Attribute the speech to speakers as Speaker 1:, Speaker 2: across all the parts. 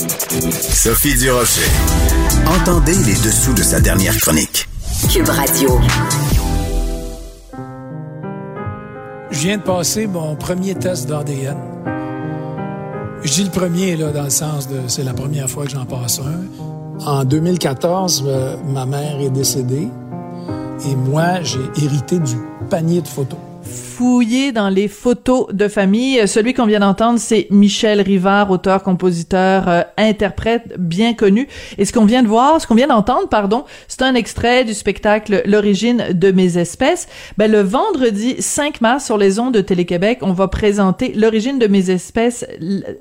Speaker 1: Sophie Durocher. Entendez les dessous de sa dernière chronique.
Speaker 2: Cube Radio.
Speaker 3: Je viens de passer mon premier test d'ADN. Je dis le premier, là, dans le sens de c'est la première fois que j'en passe un. En 2014, euh, ma mère est décédée et moi, j'ai hérité du panier de photos
Speaker 4: fouiller dans les photos de famille. Celui qu'on vient d'entendre, c'est Michel Rivard, auteur, compositeur, euh, interprète bien connu. Et ce qu'on vient de voir, ce qu'on vient d'entendre, pardon, c'est un extrait du spectacle L'origine de mes espèces. Ben, le vendredi 5 mars sur les ondes de Télé-Québec, on va présenter L'origine de mes espèces,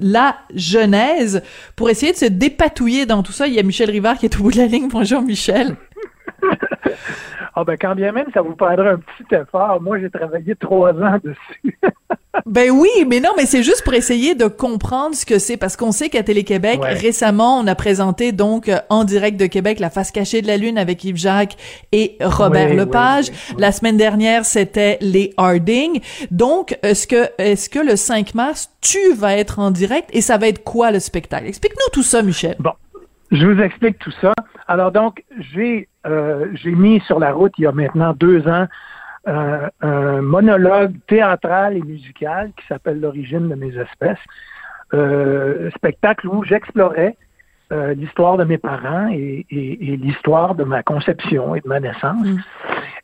Speaker 4: la genèse. Pour essayer de se dépatouiller dans tout ça, il y a Michel Rivard qui est au bout de la ligne. Bonjour Michel.
Speaker 5: Ah ben quand bien même ça vous prendra un petit effort. Moi j'ai travaillé trois ans dessus.
Speaker 4: ben oui, mais non, mais c'est juste pour essayer de comprendre ce que c'est parce qu'on sait qu'à Télé-Québec récemment on a présenté donc euh, en direct de Québec la face cachée de la lune avec Yves Jacques et Robert Lepage. la semaine dernière c'était les Harding. Donc est-ce que est-ce que le 5 mars tu vas être en direct et ça va être quoi le spectacle? Explique-nous tout ça, Michel.
Speaker 5: Bon, je vous explique tout ça. Alors donc, j'ai euh, j'ai mis sur la route il y a maintenant deux ans euh, un monologue théâtral et musical qui s'appelle L'origine de mes espèces. Euh, spectacle où j'explorais euh, l'histoire de mes parents et, et, et l'histoire de ma conception et de ma naissance. Mm.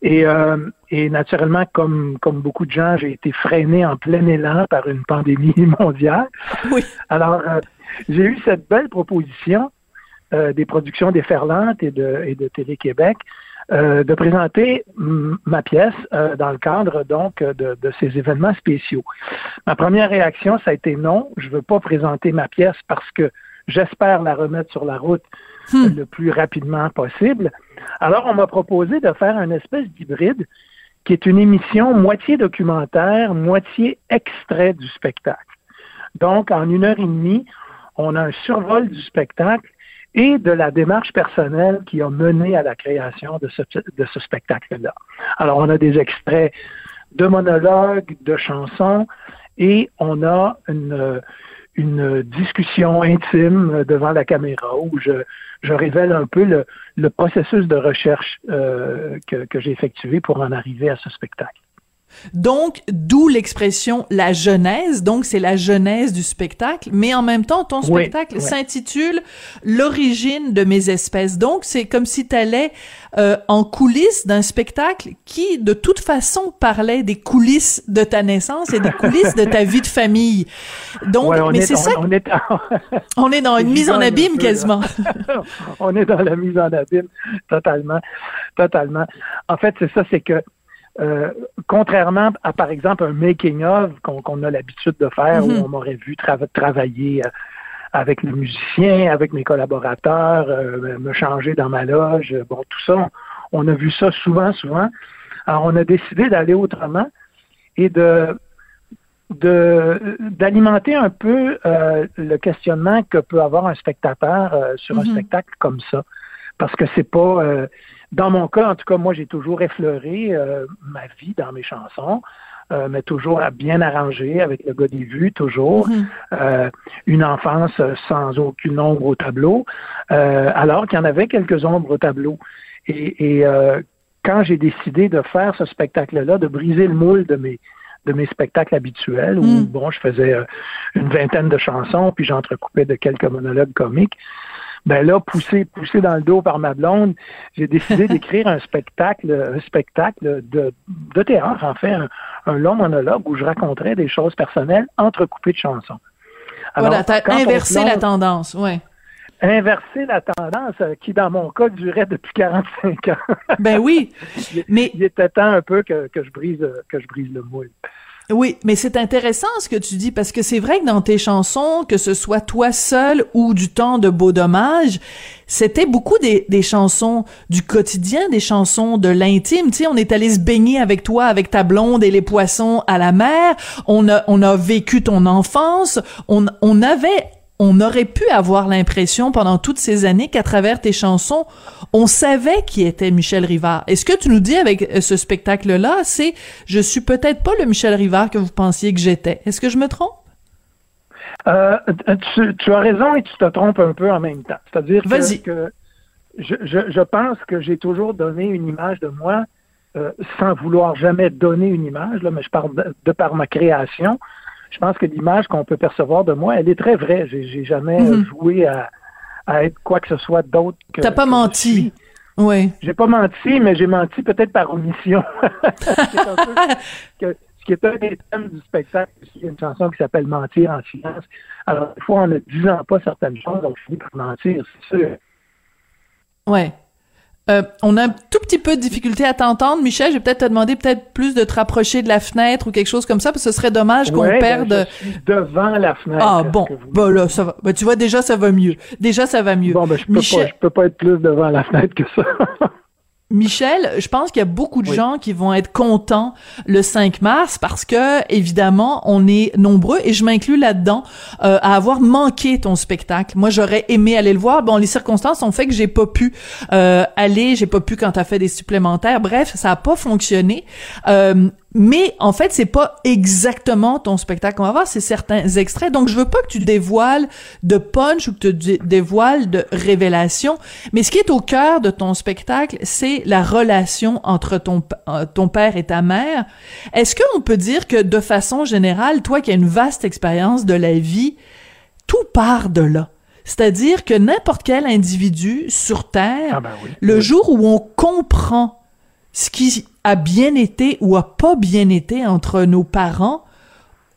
Speaker 5: Et, euh, et, naturellement, comme, comme beaucoup de gens, j'ai été freiné en plein élan par une pandémie mondiale.
Speaker 4: Oui.
Speaker 5: Alors, j'ai eu cette belle proposition euh, des productions déferlantes et de, et de Télé-Québec, euh, de présenter ma pièce euh, dans le cadre donc de, de, ces événements spéciaux. Ma première réaction, ça a été non, je veux pas présenter ma pièce parce que j'espère la remettre sur la route hmm. le plus rapidement possible. Alors, on m'a proposé de faire une espèce d'hybride qui est une émission moitié documentaire, moitié extrait du spectacle. Donc, en une heure et demie, on a un survol du spectacle et de la démarche personnelle qui a mené à la création de ce, de ce spectacle-là. Alors, on a des extraits de monologues, de chansons, et on a une, une discussion intime devant la caméra où je, je révèle un peu le, le processus de recherche euh, que, que j'ai effectué pour en arriver à ce spectacle.
Speaker 4: Donc, d'où l'expression la genèse. Donc, c'est la genèse du spectacle. Mais en même temps, ton spectacle s'intitule L'origine de mes espèces. Donc, c'est comme si tu allais euh, en coulisses d'un spectacle qui, de toute façon, parlait des coulisses de ta naissance et des coulisses de ta vie de famille. Donc, mais c'est ça.
Speaker 5: On est,
Speaker 4: on est dans une mise en abîme quasiment.
Speaker 5: on est dans la mise en abîme totalement, totalement. En fait, c'est ça, c'est que euh, contrairement à, par exemple, un making-of qu'on a l'habitude de faire, où mm-hmm. on m'aurait vu travailler euh, avec le musicien, avec mes collaborateurs, euh, me changer dans ma loge, bon, tout ça, on, a vu ça souvent, souvent. Alors, on a décidé d'aller autrement et de d'alimenter un peu le questionnement que peut avoir un spectateur sur un mm-hmm. spectacle comme ça parce que c'est pas dans mon cas, en tout cas, moi, j'ai toujours effleuré euh, ma vie dans mes chansons. Euh, mais toujours bien arrangé avec le gars des vues, toujours. Euh, une enfance sans aucune ombre au tableau, alors qu'il y en avait quelques ombres au tableau. Et, et quand j'ai décidé de faire ce spectacle-là, de briser le moule de mes de mes spectacles habituels, où mm. bon, je faisais une vingtaine de chansons, puis j'entrecoupais de quelques monologues comiques, ben là, poussé, poussé dans le dos par ma blonde, j'ai décidé d'écrire un spectacle, un spectacle de, de théâtre, en fait, un, long monologue où je raconterais des choses personnelles entrecoupées de chansons.
Speaker 4: Alors, voilà, t'as inversé la tendance, ouais.
Speaker 5: Inverser la tendance euh, qui, dans mon cas, durait depuis 45 ans.
Speaker 4: ben oui, mais...
Speaker 5: Il était temps un peu que, que je brise que je brise le moule.
Speaker 4: Oui, mais c'est intéressant ce que tu dis parce que c'est vrai que dans tes chansons, que ce soit toi seul ou du temps de beau dommage, c'était beaucoup des, des, chansons du quotidien, des chansons de l'intime. Tu sais, on est allé se baigner avec toi, avec ta blonde et les poissons à la mer. On a, on a vécu ton enfance. On, on avait on aurait pu avoir l'impression pendant toutes ces années qu'à travers tes chansons, on savait qui était Michel Rivard. Et ce que tu nous dis avec euh, ce spectacle-là, c'est je suis peut-être pas le Michel Rivard que vous pensiez que j'étais. Est-ce que je me trompe?
Speaker 5: Euh, tu, as raison et tu te trompes un peu en même temps. C'est-à-dire que, je, je, pense que j'ai toujours donné une image de moi euh, sans vouloir jamais donner une image, là, mais je parle de, par ma création. Je pense que l'image qu'on peut percevoir de moi, elle est très vraie. J'ai jamais mm-hmm. joué à, à, être quoi que ce soit d'autre que.
Speaker 4: T'as pas menti. Oui.
Speaker 5: J'ai pas menti, mais j'ai menti peut-être par omission. que, ce qui est un des thèmes du spectacle. Il y a une chanson qui s'appelle Mentir en silence. Alors, des fois, en ne disant pas certaines choses, on finit par mentir, c'est sûr.
Speaker 4: Ouais. Euh, on a un tout petit peu de difficulté à t'entendre, Michel. Je vais peut-être te demander peut-être plus de te rapprocher de la fenêtre ou quelque chose comme ça, parce que ce serait dommage qu'on ben, perde.
Speaker 5: je suis devant la fenêtre.
Speaker 4: Ah bon, ben là, ça va. Ben, tu vois déjà ça va mieux. Déjà ça va mieux.
Speaker 5: Bon, ben je peux pas, je peux pas être plus devant la fenêtre que ça.
Speaker 4: Michel, je pense qu'il y a beaucoup de gens qui vont être contents le 5 mars parce que évidemment on est nombreux et je m'inclus là-dedans euh, à avoir manqué ton spectacle. Moi j'aurais aimé aller le voir. Bon les circonstances ont fait que j'ai pas pu euh, aller, j'ai pas pu quand t'as fait des supplémentaires. Bref ça a pas fonctionné. Euh, mais en fait, c'est pas exactement ton spectacle qu'on va voir, c'est certains extraits. Donc, je veux pas que tu dévoiles de punch ou que tu dévoiles de révélation. Mais ce qui est au cœur de ton spectacle, c'est la relation entre ton, euh, ton père et ta mère. Est-ce qu'on peut dire que de façon générale, toi qui as une vaste expérience de la vie, tout part de là? C'est-à-dire que n'importe quel individu sur Terre,
Speaker 5: ah ben
Speaker 4: le jour où on comprend ce qui a bien été ou a pas bien été entre nos parents,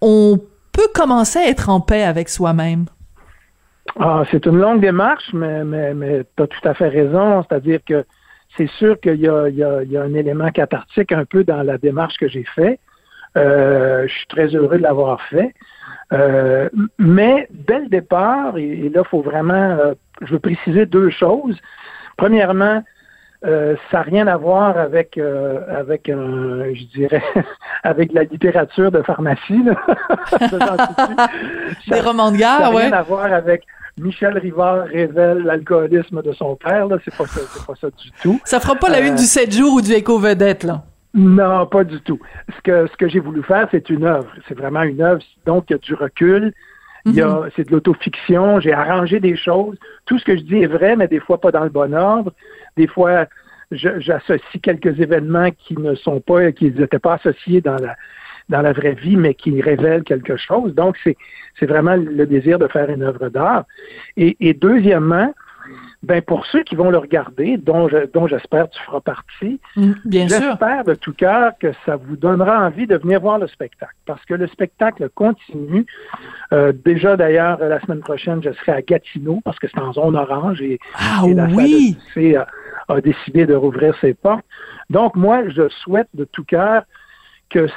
Speaker 4: on peut commencer à être en paix avec soi-même.
Speaker 5: Ah, c'est une longue démarche, mais, tu as tout à fait raison. C'est-à-dire que c'est sûr qu'il y a, un élément cathartique un peu dans la démarche que j'ai faite. Euh, je suis très heureux de l'avoir fait. Euh, mais dès le départ, et, là, il faut vraiment, euh, je veux préciser deux choses. Premièrement, euh, ça n'a rien à voir avec, euh, avec je dirais, avec la littérature de pharmacie.
Speaker 4: Des romans de guerre,
Speaker 5: Ça
Speaker 4: n'a
Speaker 5: rien à voir avec Michel Rivard révèle l'alcoolisme de son père. Là, c'est pas ça, c'est pas ça du tout.
Speaker 4: Ça fera pas la une du 7 jours ou du éco vedette là?
Speaker 5: Non, pas du tout. Ce que ce que j'ai voulu faire, c'est une œuvre. C'est vraiment une œuvre. Donc il y a du recul. Il y a, mm-hmm. c'est de l'autofiction. J'ai arrangé des choses. Tout ce que je dis est vrai, mais des fois pas dans le bon ordre. Des fois, j'associe quelques événements qui ne sont pas, qui n'étaient pas associés dans la, dans la vraie vie, mais qui révèlent quelque chose. Donc, c'est, c'est vraiment le désir de faire une œuvre d'art. Et, et deuxièmement, ben pour ceux qui vont le regarder, dont, je, dont j'espère tu feras partie,
Speaker 4: mm, bien
Speaker 5: j'espère de tout cœur que ça vous donnera envie de venir voir le spectacle. Parce que le spectacle continue. Euh, déjà d'ailleurs, la semaine prochaine, je serai à Gatineau parce que c'est en zone orange et,
Speaker 4: ah, oui.
Speaker 5: a, a, décidé de rouvrir ses portes. Donc moi, je souhaite de tout cœur que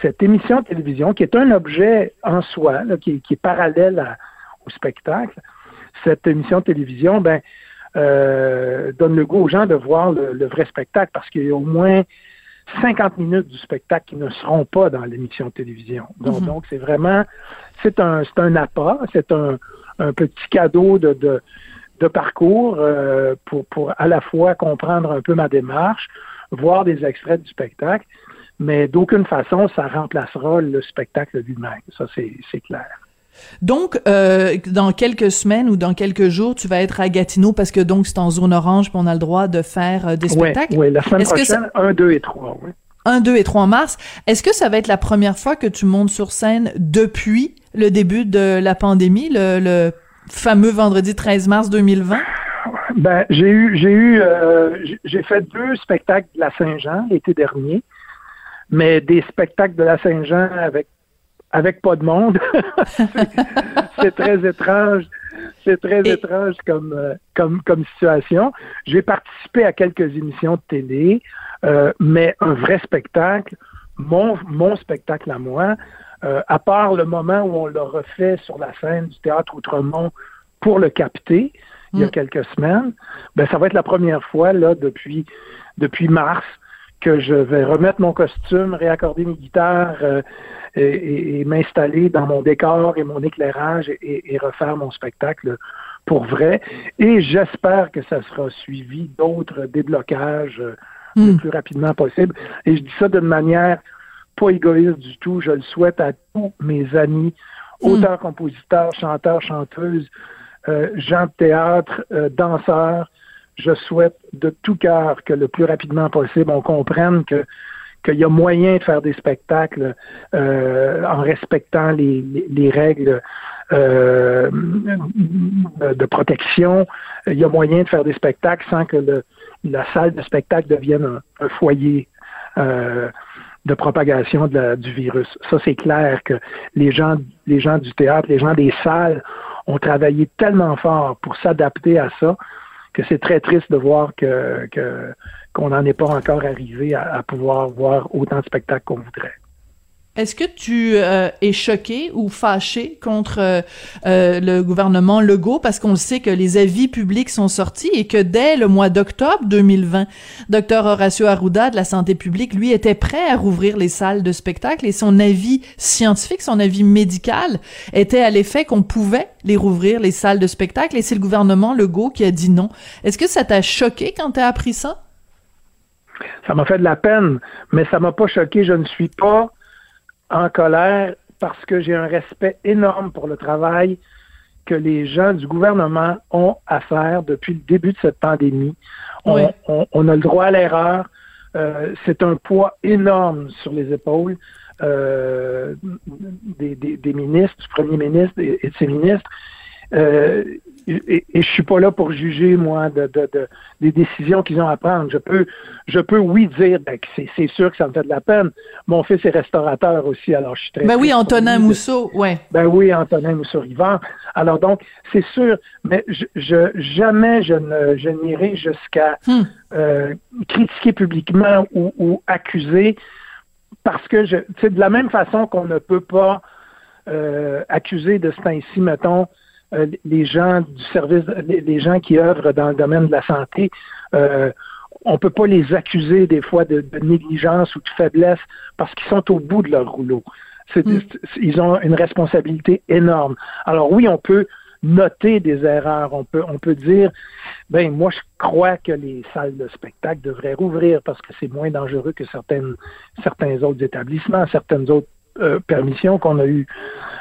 Speaker 5: cette émission de télévision, qui est un objet en soi, qui, qui, est parallèle au spectacle, cette émission de télévision, ben, euh, donne le goût aux gens de voir le, vrai spectacle parce qu'il y a au moins 50 minutes du spectacle qui ne seront pas dans l'émission de télévision. Donc, mhm. c'est vraiment, c'est un, c'est un appât, c'est un, un, petit cadeau de, de, de parcours euh, pour, pour à la fois comprendre un peu ma démarche, voir des extraits du spectacle, mais d'aucune façon ça remplacera le spectacle lui-même. Ça, c'est, clair.
Speaker 4: Donc, euh, dans quelques semaines ou dans quelques jours, tu vas être à Gatineau parce que donc c'est en zone orange puis on a le droit de faire euh, des spectacles.
Speaker 5: Oui, la semaine prochaine, 1, 2 et 3, oui.
Speaker 4: 1, 2 et 3 mars. Est-ce que ça va être la première fois que tu montes sur scène depuis le début de la pandémie, le, fameux vendredi 13 mars 2020?
Speaker 5: Ben, j'ai eu, j'ai eu, euh, j'ai fait deux spectacles de la Saint-Jean l'été dernier, mais des spectacles de la Saint-Jean avec avec pas de monde. c'est très étrange. C'est très étrange comme, euh, comme, comme situation. J'ai participé à quelques émissions de télé, euh, mais un vrai spectacle, mon, mon spectacle à moi, euh, à part le moment où on l'a refait sur la scène du théâtre Outremont pour le capter, il y a mm. quelques semaines, ben ça va être la première fois là depuis depuis mars que je vais remettre mon costume, réaccorder mes guitares euh, et, m'installer dans mon décor et mon éclairage et, refaire mon spectacle pour vrai. Et j'espère que ça sera suivi d'autres déblocages euh, le hmm. plus rapidement possible. Et je dis ça d'une manière pas égoïste du tout. Je le souhaite à tous mes amis auteurs, compositeurs, chanteurs, chanteuses, euh, gens de théâtre, euh, danseurs. Je souhaite de tout cœur que le plus rapidement possible, on comprenne que qu'il y a moyen de faire des spectacles euh, en respectant les, les, règles euh, de protection. Il y a moyen de faire des spectacles sans que le, la salle de spectacle devienne un, foyer euh, de propagation du virus. Ça, c'est clair que les gens, les gens du théâtre, les gens des salles ont travaillé tellement fort pour s'adapter à ça que c'est très triste de voir que, que qu'on n'en est pas encore arrivé à pouvoir voir autant de spectacles qu'on voudrait.
Speaker 4: Est-ce que tu euh, es choqué ou fâché contre euh, euh, le gouvernement Legault? Parce qu'on sait que les avis publics sont sortis et que dès le mois d'octobre 2020, Dr Horacio Arruda de la santé publique, lui, était prêt à rouvrir les salles de spectacle et son avis scientifique, son avis médical était à l'effet qu'on pouvait les rouvrir, les salles de spectacle et c'est le gouvernement Legault qui a dit non. Est-ce que ça t'a choqué quand t'as appris ça?
Speaker 5: Ça m'a fait de la peine, mais ça m'a pas choqué. Je ne suis pas en colère parce que j'ai un respect énorme pour le travail que les gens du gouvernement ont à faire depuis le début de cette pandémie. On, a le droit à l'erreur. Euh, c'est un poids énorme sur les épaules euh, des, ministres, du premier ministre et, de ses ministres. Euh, et, et, je suis pas là pour juger moi de, de, de des décisions qu'ils ont à prendre. Je peux, je peux oui dire ben, que c'est sûr que ça me fait de la peine. Mon fils est restaurateur aussi, alors je suis très.
Speaker 4: Ben oui, Antonin Mousseau, ouais.
Speaker 5: Ben oui, Antonin Mousseau-Rivard. Alors donc, c'est sûr, mais je, je jamais je ne je n'irai jusqu'à hmm. euh, critiquer publiquement ou, ou accuser parce que je, de la même façon qu'on ne peut pas euh, accuser de ce temps-ci, mettons, euh, les gens du service, les, gens qui œuvrent dans le domaine de la santé, euh, on peut pas les accuser des fois de, négligence ou de faiblesse parce qu'ils sont au bout de leur rouleau. Mm. Ils ont une responsabilité énorme. Alors oui, on peut noter des erreurs. On peut, on peut dire, ben moi je crois que les salles de spectacle devraient rouvrir parce que c'est moins dangereux que certaines, certains autres établissements, certaines autres euh, permissions qu'on a eues.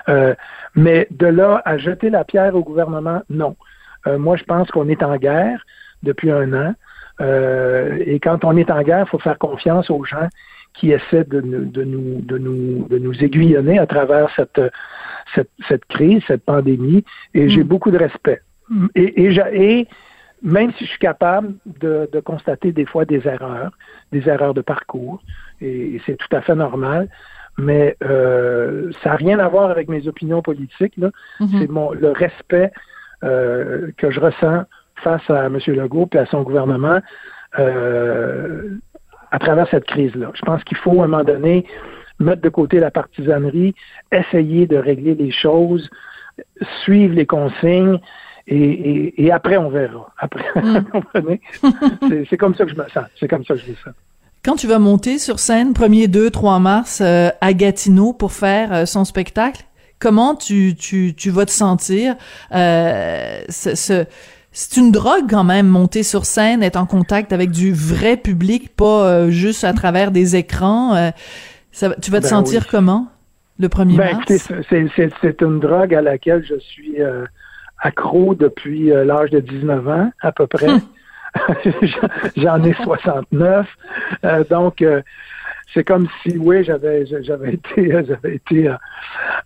Speaker 5: Euh, mais de là à jeter la pierre au gouvernement, non. Euh, moi, je pense qu'on est en guerre depuis un an. Euh, et quand on est en guerre, il faut faire confiance aux gens qui essaient de, de, nous, de, nous, de nous aiguillonner à travers cette, cette, cette crise, cette pandémie. Et j'ai mm. beaucoup de respect. Et, et, et, même si je suis capable de, de, constater des fois des erreurs, des erreurs de parcours, et c'est tout à fait normal, mais euh, ça n'a rien à voir avec mes opinions politiques. Mhm. C'est mon le respect euh, que je ressens face à M. Legault et à son gouvernement euh, à travers cette crise-là. Je pense qu'il faut, à un moment donné, mettre de côté la partisanerie, essayer de régler les choses, suivre les consignes, et, et, après, on verra. Après, mm. c'est comme ça que je me sens. C'est comme ça que je me sens.
Speaker 4: Quand tu vas monter sur scène 1er, 2, 3 mars euh, à Gatineau pour faire euh, son spectacle, comment tu, tu, tu vas te sentir? Euh, ce, c'est une drogue quand même, monter sur scène, être en contact avec du vrai public, pas euh, juste à travers des écrans. Ça, tu vas te ben sentir comment le 1er ben, mars?
Speaker 5: C'est une drogue à laquelle je suis accro depuis l'âge de 19 ans, à peu près. J'en ai 69. Euh, donc, euh, c'est comme si, oui, j'avais j'avais été j'avais été euh,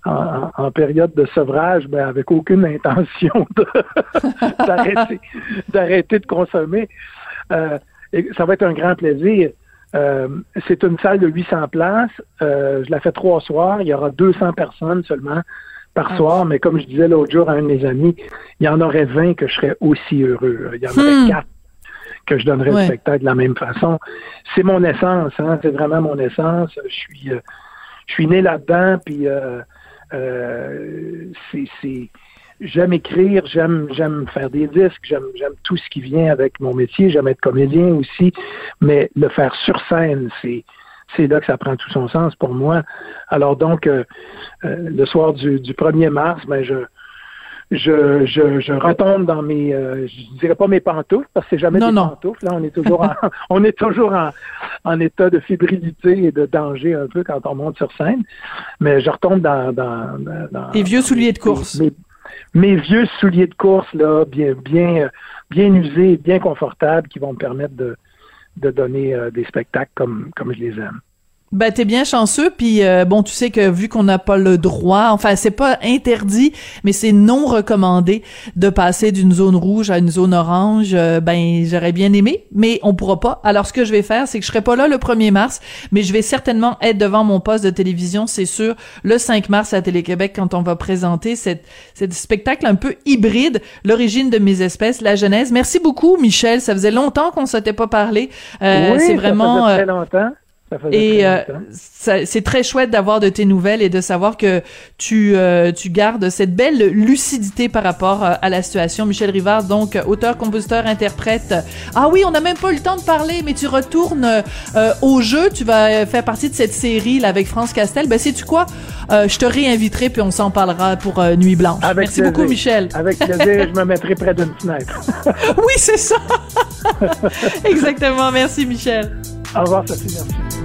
Speaker 5: en, période de sevrage, mais avec aucune intention d'arrêter d'arrêter de consommer. et ça va être un grand plaisir. c'est une salle de 800 places. je la fais trois soirs. Il y aura 200 personnes seulement par ah. soir. Mais comme je disais l'autre jour à un de mes amis, il y en aurait 20 que je serais aussi heureux. Il y en aurait 4 hmm que je donnerais le spectacle de la même façon. C'est mon essence, hein, c'est vraiment mon essence. Je suis, euh, je suis né là-dedans, puis euh, euh, c'est, j'aime écrire, j'aime, j'aime faire des disques, j'aime, j'aime tout ce qui vient avec mon métier, j'aime être comédien aussi, mais le faire sur scène, c'est c'est là que ça prend tout son sens pour moi. Alors donc, le soir du, du 1er mars, ben je, je, je, je retombe dans mes, euh, je dirais pas mes pantoufles parce que c'est jamais des pantoufles. Là, on est toujours en, on est toujours en, en, état de fébrilité et de danger un peu quand on monte sur scène. Mais je retombe dans, dans, dans
Speaker 4: tes vieux souliers de course.
Speaker 5: Mes, mes, vieux souliers de course là, bien, bien, bien usés, bien confortables, qui vont me permettre de, de donner euh, des spectacles comme, comme je les aime.
Speaker 4: Ben t'es bien chanceux, puis euh, bon, tu sais que vu qu'on n'a pas le droit, enfin c'est pas interdit, mais c'est non recommandé de passer d'une zone rouge à une zone orange. Euh, ben j'aurais bien aimé, mais on pourra pas. Alors ce que je vais faire, c'est que je serai pas là le 1er mars, mais je vais certainement être devant mon poste de télévision, c'est sûr, le 5 mars à Télé-Québec quand on va présenter cette, cette spectacle un peu hybride, l'origine de mes espèces, la genèse. Merci beaucoup, Michel. Ça faisait longtemps qu'on s'était pas parlé.
Speaker 5: Euh, oui, c'est vraiment. Ça faisait très longtemps.
Speaker 4: Et euh, c'est très chouette d'avoir de tes nouvelles et de savoir que tu euh, tu gardes cette belle lucidité par rapport euh, à la situation. Michel Rivard, donc auteur, compositeur, interprète. Ah oui, on n'a même pas eu le temps de parler, mais tu retournes au jeu. Tu vas faire partie de cette série là avec France Castel. Ben sais tu quoi Je te réinviterai puis on s'en parlera pour Nuit Blanche. Merci beaucoup, Michel.
Speaker 5: Avec plaisir, je me mettrai près d'une fenêtre.
Speaker 4: oui, c'est ça. Exactement. Merci, Michel.
Speaker 5: Au revoir, Sophie. Merci.